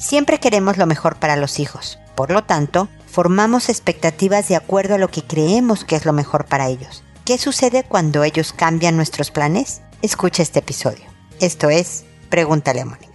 Siempre queremos lo mejor para los hijos. Por lo tanto, formamos expectativas de acuerdo a lo que creemos que es lo mejor para ellos. ¿Qué sucede cuando ellos cambian nuestros planes? Escucha este episodio. Esto es Pregúntale a Mónica.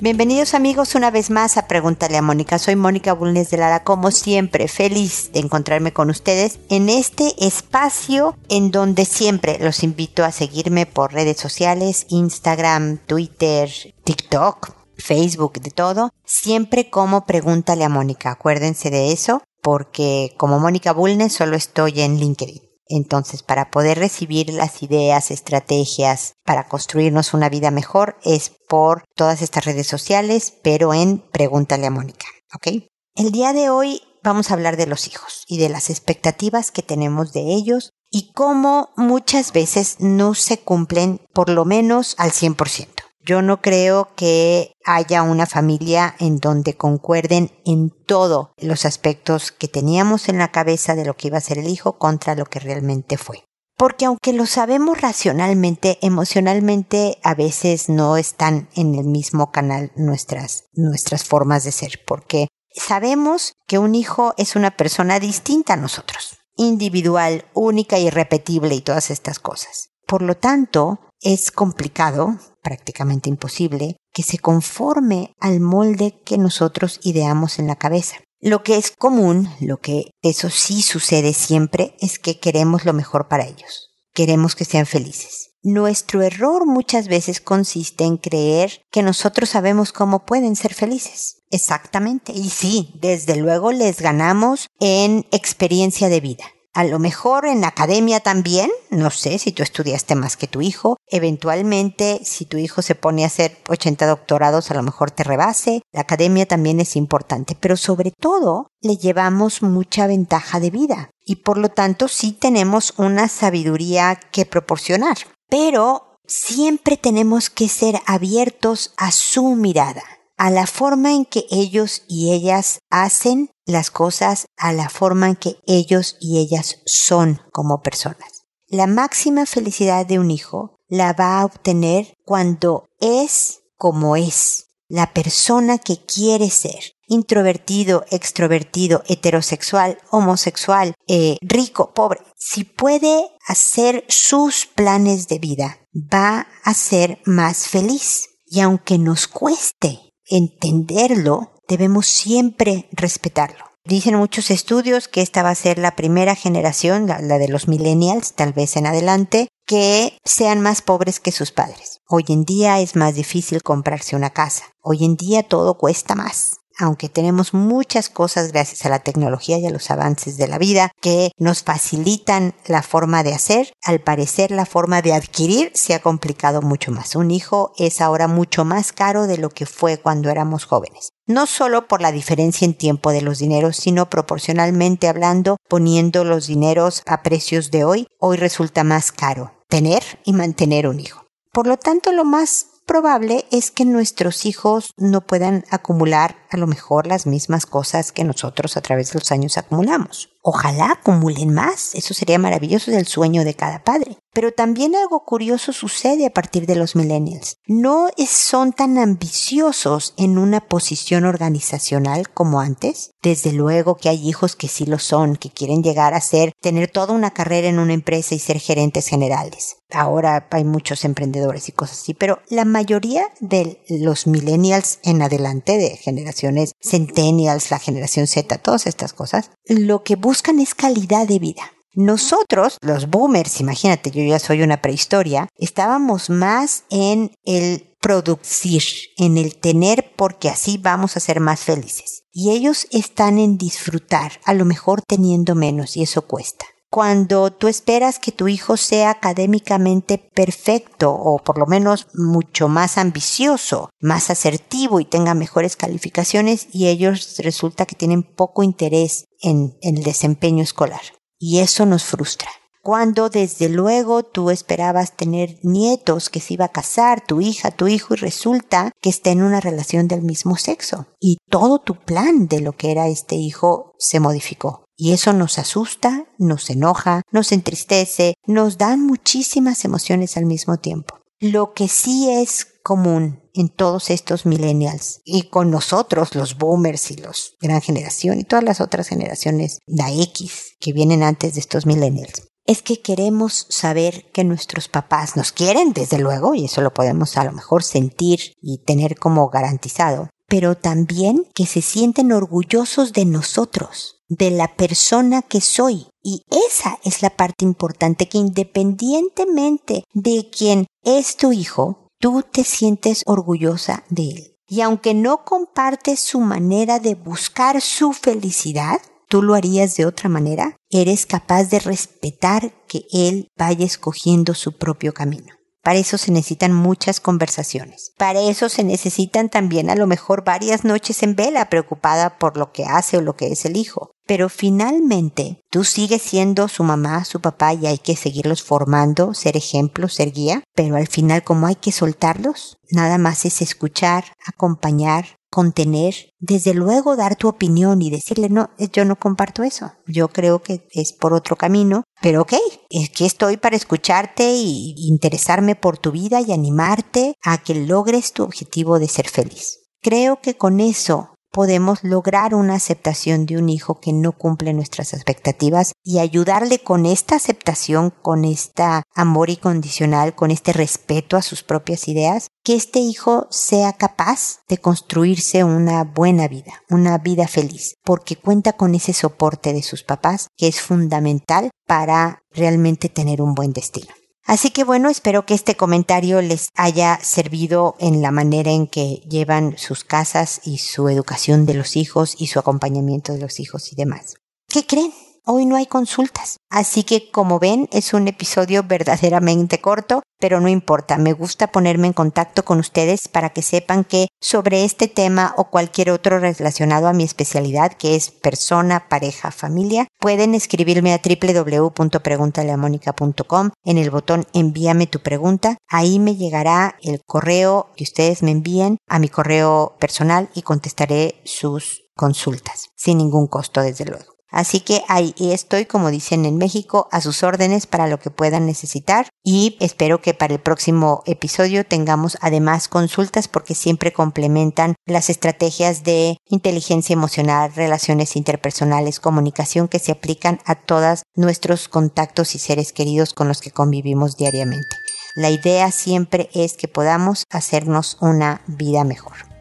Bienvenidos amigos una vez más a Pregúntale a Mónica. Soy Mónica Bulnes de Lara, como siempre, feliz de encontrarme con ustedes en este espacio en donde siempre los invito a seguirme por redes sociales, Instagram, Twitter, TikTok, Facebook, de todo, siempre como Pregúntale a Mónica. Acuérdense de eso, porque como Mónica Bulnes solo estoy en LinkedIn. Entonces, para poder recibir las ideas, estrategias para construirnos una vida mejor es por todas estas redes sociales, pero en Pregúntale a Mónica, ¿ok? El día de hoy vamos a hablar de los hijos y de las expectativas que tenemos de ellos y cómo muchas veces no se cumplen por lo menos al 100%. Yo no creo que haya una familia en donde concuerden en todos los aspectos que teníamos en la cabeza de lo que iba a ser el hijo contra lo que realmente fue. Porque aunque lo sabemos racionalmente, emocionalmente a veces no están en el mismo canal nuestras, nuestras formas de ser, porque sabemos que un hijo es una persona distinta a nosotros, individual, única, irrepetible y todas estas cosas. Por lo tanto, es complicado, prácticamente imposible, que se conforme al molde que nosotros ideamos en la cabeza. Lo que es común, lo que eso sí sucede siempre, es que queremos lo mejor para ellos. Queremos que sean felices. Nuestro error muchas veces consiste en creer que nosotros sabemos cómo pueden ser felices. Exactamente. Y sí, desde luego les ganamos en experiencia de vida a lo mejor en academia también, no sé si tú estudiaste más que tu hijo, eventualmente si tu hijo se pone a hacer 80 doctorados a lo mejor te rebase, la academia también es importante, pero sobre todo le llevamos mucha ventaja de vida y por lo tanto sí tenemos una sabiduría que proporcionar, pero siempre tenemos que ser abiertos a su mirada a la forma en que ellos y ellas hacen las cosas, a la forma en que ellos y ellas son como personas. La máxima felicidad de un hijo la va a obtener cuando es como es, la persona que quiere ser, introvertido, extrovertido, heterosexual, homosexual, eh, rico, pobre, si puede hacer sus planes de vida, va a ser más feliz. Y aunque nos cueste, entenderlo, debemos siempre respetarlo. Dicen muchos estudios que esta va a ser la primera generación, la, de los millennials, tal vez en adelante, que sean más pobres que sus padres. Hoy en día es más difícil comprarse una casa. Hoy en día todo cuesta más aunque tenemos muchas cosas gracias a la tecnología y a los avances de la vida que nos facilitan la forma de hacer, al parecer la forma de adquirir se ha complicado mucho más. Un hijo es ahora mucho más caro de lo que fue cuando éramos jóvenes. No solo por la diferencia en tiempo de los dineros, sino proporcionalmente hablando, poniendo los dineros a precios de hoy, hoy resulta más caro tener y mantener un hijo. Por lo tanto, lo más probable es que nuestros hijos no puedan acumular a lo mejor las mismas cosas que nosotros a través de los años acumulamos. Ojalá acumulen más, eso sería maravilloso, del sueño de cada padre. Pero también algo curioso sucede a partir de los millennials. No son tan ambiciosos en una posición organizacional como antes. Desde luego que hay hijos que sí lo son, que quieren llegar a ser, tener toda una carrera en una empresa y ser gerentes generales. Ahora hay muchos emprendedores y cosas así, pero la mayoría de los millennials en adelante, de generaciones centennials, la generación Z, todas estas cosas, lo que buscan buscan es calidad de vida. Nosotros, los boomers, imagínate, yo ya soy una prehistoria, estábamos más en el producir, en el tener porque así vamos a ser más felices. Y ellos están en disfrutar, a lo mejor teniendo menos y eso cuesta cuando tú esperas que tu hijo sea académicamente perfecto o por lo menos mucho más ambicioso, más asertivo y tenga mejores calificaciones y ellos resulta que tienen poco interés en, el desempeño escolar. Y eso nos frustra cuando desde luego tú esperabas tener nietos que se iba a casar, tu hija, tu hijo, y resulta que está en una relación del mismo sexo. Y todo tu plan de lo que era este hijo se modificó. Y eso nos asusta, nos enoja, nos entristece, nos dan muchísimas emociones al mismo tiempo. Lo que sí es común en todos estos millennials y con nosotros, los boomers y los gran generación y todas las otras generaciones, la X, que vienen antes de estos millennials, es que queremos saber que nuestros papás nos quieren, desde luego, y eso lo podemos a lo mejor sentir y tener como garantizado, pero también que se sienten orgullosos de nosotros, de la persona que soy. Y esa es la parte importante, que independientemente de quién es tu hijo, tú te sientes orgullosa de él. Y aunque no compartes su manera de buscar su felicidad, tú lo harías de otra manera, eres capaz de respetar que él vaya escogiendo su propio camino. Para eso se necesitan muchas conversaciones. Para eso se necesitan también a lo mejor varias noches en vela preocupada por lo que hace o lo que es el hijo. Pero finalmente tú sigues siendo su mamá, su papá y hay que seguirlos formando, ser ejemplo, ser guía. Pero al final como hay que soltarlos, nada más es escuchar, acompañar, contener, desde luego dar tu opinión y decirle, no, yo no comparto eso, yo creo que es por otro camino, pero ok, aquí estoy para escucharte y interesarme por tu vida y animarte a que logres tu objetivo de ser feliz. Creo que con eso podemos lograr una aceptación de un hijo que no cumple nuestras expectativas y ayudarle con esta aceptación, con este amor incondicional, con este respeto a sus propias ideas, que este hijo sea capaz de construirse una buena vida, una vida feliz, porque cuenta con ese soporte de sus papás que es fundamental para realmente tener un buen destino. Así que bueno, espero que este comentario les haya servido en la manera en que llevan sus casas y su educación de los hijos y su acompañamiento de los hijos y demás. ¿Qué creen? Hoy no hay consultas, así que como ven es un episodio verdaderamente corto, pero no importa, me gusta ponerme en contacto con ustedes para que sepan que sobre este tema o cualquier otro relacionado a mi especialidad que es persona, pareja, familia, pueden escribirme a www.preguntaleamónica.com en el botón envíame tu pregunta, ahí me llegará el correo que ustedes me envíen a mi correo personal y contestaré sus consultas sin ningún costo desde luego. Así que ahí estoy, como dicen en México, a sus órdenes para lo que puedan necesitar y espero que para el próximo episodio tengamos además consultas porque siempre complementan las estrategias de inteligencia emocional, relaciones interpersonales, comunicación que se aplican a todos nuestros contactos y seres queridos con los que convivimos diariamente. La idea siempre es que podamos hacernos una vida mejor.